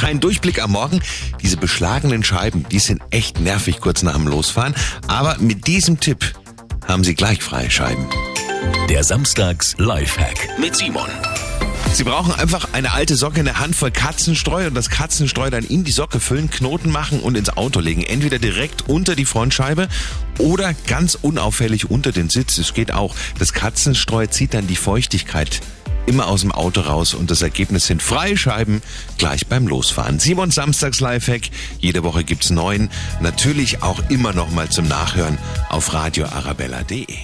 keinen Durchblick am Morgen. Diese beschlagenen Scheiben, die sind echt nervig kurz nach dem Losfahren. Aber mit diesem Tipp haben Sie gleich freie Scheiben. Der Samstags Lifehack mit Simon. Sie brauchen einfach eine alte Socke, eine Handvoll Katzenstreu und das Katzenstreu dann in die Socke füllen, Knoten machen und ins Auto legen. Entweder direkt unter die Frontscheibe oder ganz unauffällig unter den Sitz. Es geht auch. Das Katzenstreu zieht dann die Feuchtigkeit immer aus dem Auto raus und das Ergebnis sind freie Scheiben gleich beim Losfahren. Simon Samstags Lifehack. Jede Woche gibt's neun. Natürlich auch immer noch mal zum Nachhören auf radioarabella.de.